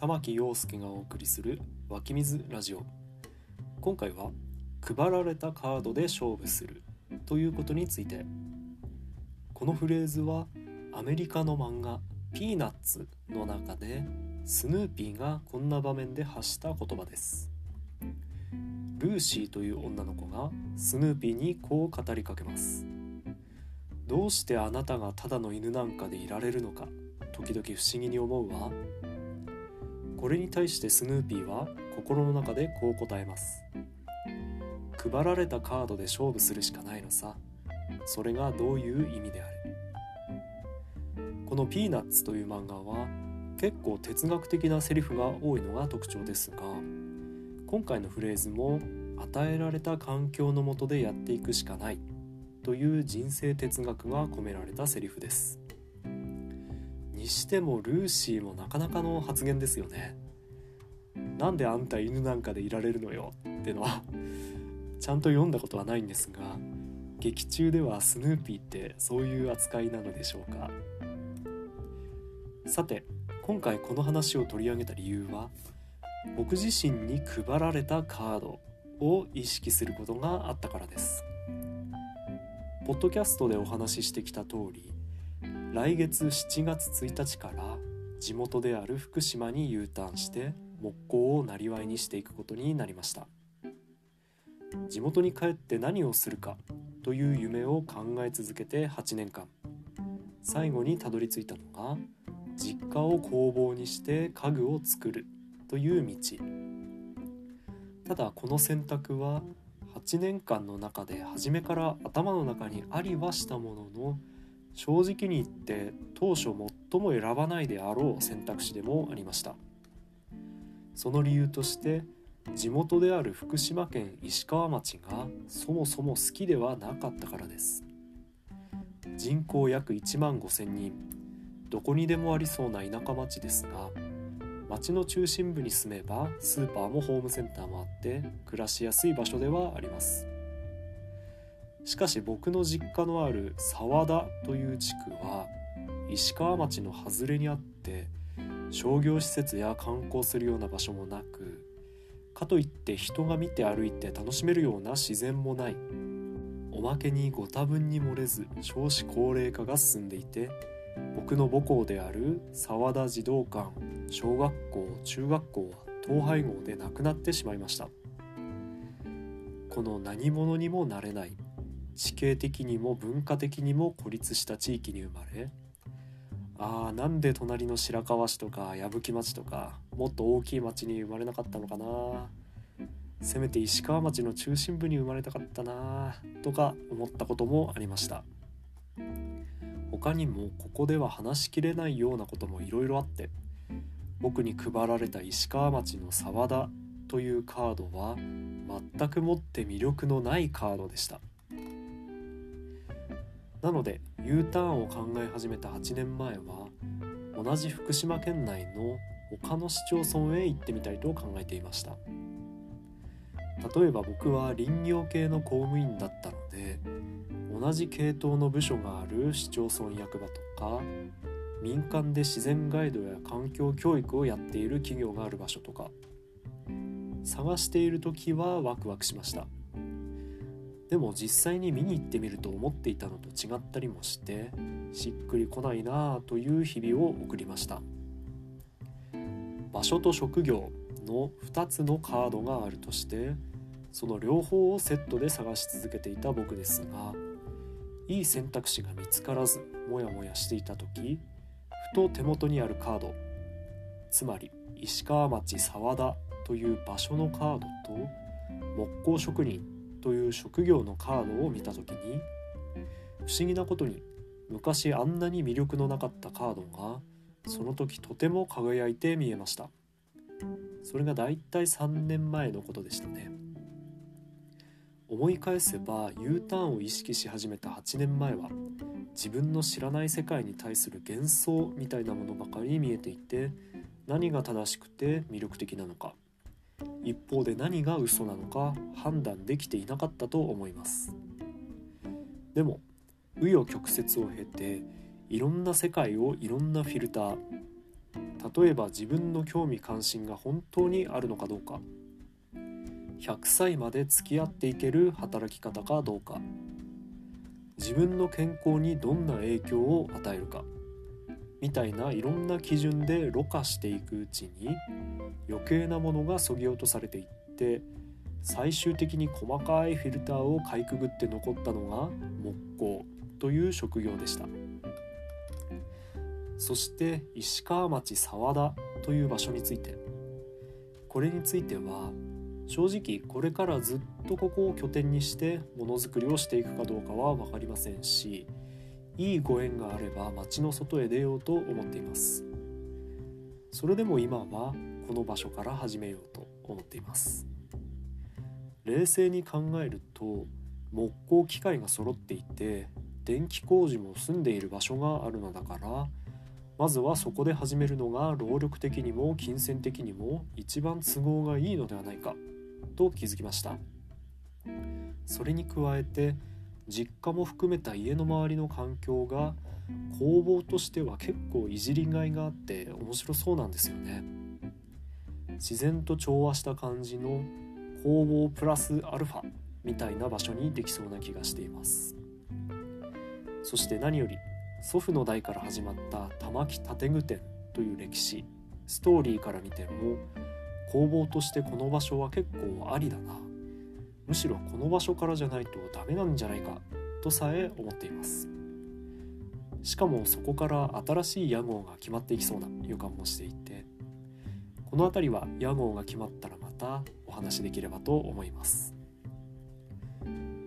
玉木陽介がお送りする湧き水ラジオ。今回は配られたカードで勝負するということについて。このフレーズはアメリカの漫画「ピーナッツ」の中でスヌーピーがこんな場面で発した言葉です。ルーシーという女の子がスヌーピーにこう語りかけます。どうしてあなたがただの犬なんかでいられるのか時々不思議に思うわ。これに対してスヌーピーは心の中でこう答えます配られたカードで勝負するしかないのさそれがどういう意味であるこの「ピーナッツ」という漫画は結構哲学的なセリフが多いのが特徴ですが今回のフレーズも与えられた環境の下でやっていくしかないという人生哲学が込められたセリフです。にしてもルーシーもなかなかの発言ですよね。なんであんた犬なんかでいられるのよってのはちゃんと読んだことはないんですが劇中ではスヌーピーってそういう扱いなのでしょうか。さて今回この話を取り上げた理由は僕自身に配られたカードを意識することがあったからです。ポッドキャストでお話ししてきた通り来月7月1日から地元である福島に U ターンして木工をなりわいにしていくことになりました。地元に帰って何をするかという夢を考え続けて8年間。最後にたどり着いたのが実家を工房にして家具を作るという道。ただこの選択は8年間の中で初めから頭の中にありはしたものの正直に言って当初最も選ばないであろう選択肢でもありました。その理由として地元である福島県石川町がそもそも好きではなかったからです。人口約1万5,000人。どこにでもありそうな田舎町ですが町の中心部に住めばスーパーもホームセンターもあって暮らしやすい場所ではあります。しかし僕の実家のある沢田という地区は石川町の外れにあって商業施設や観光するような場所もなくかといって人が見て歩いて楽しめるような自然もない。おまけにご多分に漏れず少子高齢化が進んでいて僕の母校である沢田児童館小学校中学校は統廃合でなくなってしまいました。この何者にもなれない地形的にも文化的にも孤立した地域に生まれああなんで隣の白河市とか矢吹町とかもっと大きい町に生まれなかったのかな。せめて石川町の中心部に生まれたかったなとか思ったこともありました。他にもここでは話しきれないようなこともいろいろあって僕に配られた石川町の沢田というカードは全くもって魅力のないカードでした。なので U ターンを考え始めた8年前は同じ福島県内の他の市町村へ行ってみたいと考えていました。例えば僕は林業系の公務員だったので同じ系統の部署がある市町村役場とか民間で自然ガイドや環境教育をやっている企業がある場所とか探している時はワクワクしました。でも実際に見に行ってみると思っていたのと違ったりもしてしっくりこないなあという日々を送りました。場所と職業の2つのカードがあるとしてその両方をセットで探し続けていた僕ですがいい選択肢が見つからずモヤモヤしていた時ふと手元にあるカードつまり石川町沢田という場所のカードと木工職人という職業のカードを見た時に不思議なことに昔あんなに魅力のなかったカードがその時とても輝いて見えました。それがだいたい3年前のことでしたね。思い返せば U ターンを意識し始めた8年前は自分の知らない世界に対する幻想みたいなものばかり見えていて何が正しくて魅力的なのか一方で何が嘘なのか判断できていなかったと思います。でも紆余曲折を経ていろんな世界をいろんなフィルター例えば自分の興味関心が本当にあるのかどうか100歳まで付き合っていける働き方かどうか自分の健康にどんな影響を与えるか。みたいないろんな基準でろ過していくうちに余計なものがそぎ落とされていって最終的に細かいフィルターをかいくぐって残ったのが木工という職業でした。そして石川町沢田という場所について。これについては正直これからずっとここを拠点にしてものづくりをしていくかどうかは分かりませんしいいご縁があれば町の外へ出ようと思っています。それでも今はこの場所から始めようと思っています。冷静に考えると木工機械が揃っていて電気工事も住んでいる場所があるのだからまずはそこで始めるのが労力的にも金銭的にも一番都合がいいのではないかと気づきました。それに加えて実家も含めた家の周りの環境が工房としては結構いじりがいがあって面白そうなんですよね。自然と調和した感じの工房プラスアルファみたいな場所にできそうな気がしています。そして何より祖父の代から始まった玉木建具店という歴史ストーリーから見ても工房としてこの場所は結構ありだな。むしろこの場所からじゃないとダメなんじゃないかとさえ思っています。しかもそこから新しい屋号が決まっていきそうな予感もしていてこの辺りは屋号が決まったらまたお話しできればと思います。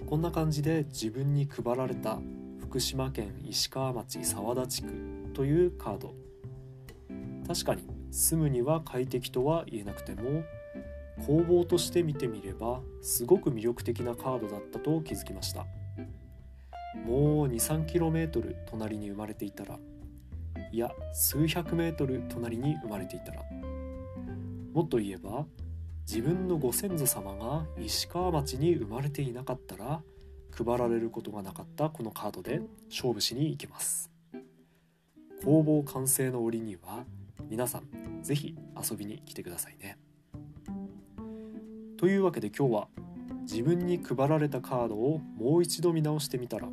こんな感じで自分に配られた福島県石川町沢田地区というカード。確かに住むには快適とは言えなくても工房として見てみればすごく魅力的なカードだったと気づきましたもう 23km 隣に生まれていたらいや数百メートル隣に生まれていたらもっと言えば自分のご先祖様が石川町に生まれていなかったら配られることがなかったこのカードで勝負しに行けます工房完成の折には皆さん是非遊びに来てくださいね。というわけで今日は自分に配られたカードをもう一度見直してみたら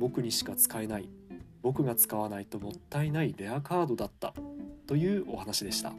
僕にしか使えない僕が使わないともったいないレアカードだったというお話でした。